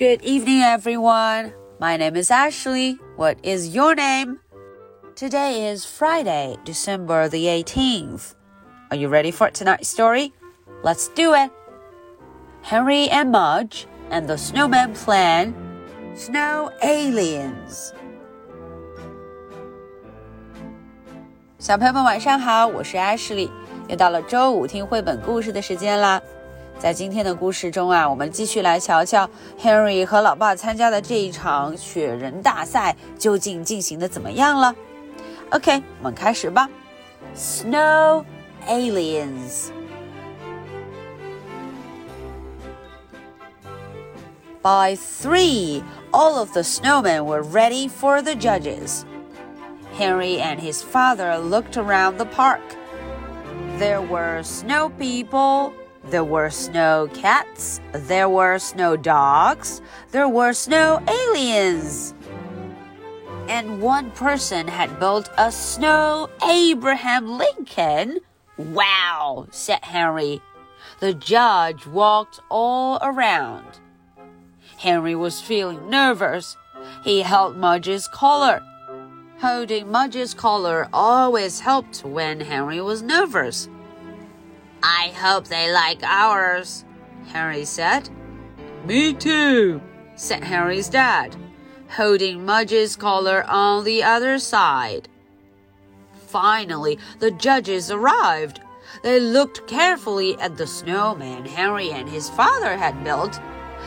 Good evening, everyone. My name is Ashley. What is your name? Today is Friday, December the 18th. Are you ready for tonight's story? Let's do it. Henry and Mudge and the Snowman Plan Snow Aliens. 小朋友们晚上好，我是 Ashley，又到了周五听绘本故事的时间啦。 在今天的故事中啊，我们继续来瞧瞧 Henry 和老爸参加的这一场雪人大赛究竟进行的怎么样了。OK，我们开始吧。Snow aliens. By three, all of the snowmen were ready for the judges. Henry and his father looked around the park. There were snow people, there were snow cats, there were snow dogs, there were snow aliens. And one person had built a snow Abraham Lincoln. Wow, said Henry. The judge walked all around. Henry was feeling nervous. He held Mudge's collar. Holding Mudge's collar always helped when Henry was nervous. I hope they like ours, Harry said. Me too, said Harry's dad, holding Mudge's collar on the other side. Finally, the judges arrived. They looked carefully at the snowman Harry and his father had built.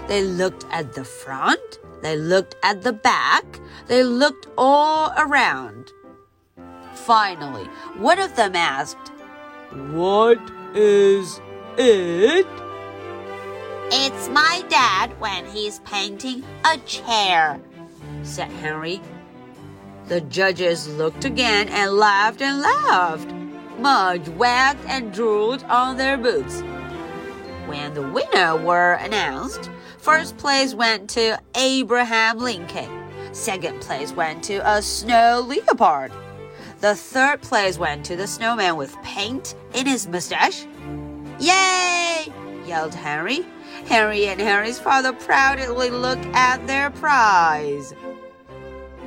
They looked at the front, they looked at the back, they looked all around. Finally, one of them asked, What is it? It's my dad when he's painting a chair, said Henry. The judges looked again and laughed and laughed. Mudge wagged and drooled on their boots. When the winner were announced, first place went to Abraham Lincoln. Second place went to a snow leopard. The third place went to the snowman with paint in his mustache. Yay! yelled Henry. Henry and Henry's father proudly looked at their prize.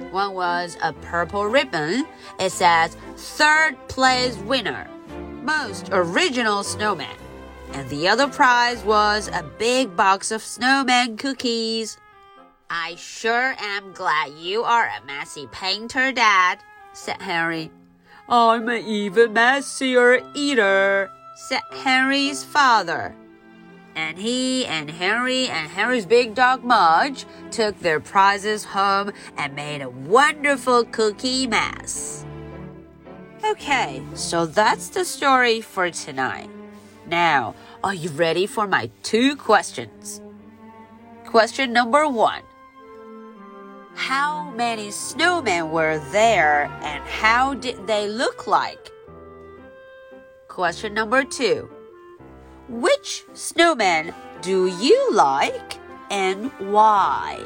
One was a purple ribbon. It says third place winner, most original snowman. And the other prize was a big box of snowman cookies. I sure am glad you are a messy painter, Dad, said Harry. I'm an even messier eater, said Harry's father. And he and Harry and Harry's big dog Mudge took their prizes home and made a wonderful cookie mess. Okay, so that's the story for tonight. Now, are you ready for my two questions? Question number one how many snowmen were there and how did they look like? Question number two Which snowman do you like and why?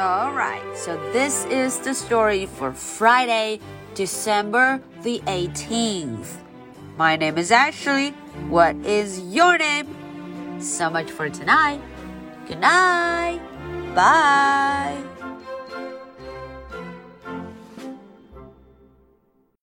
Alright, so this is the story for Friday, December the 18th. My name is Ashley. What is your name? So much for tonight. Good night. Bye.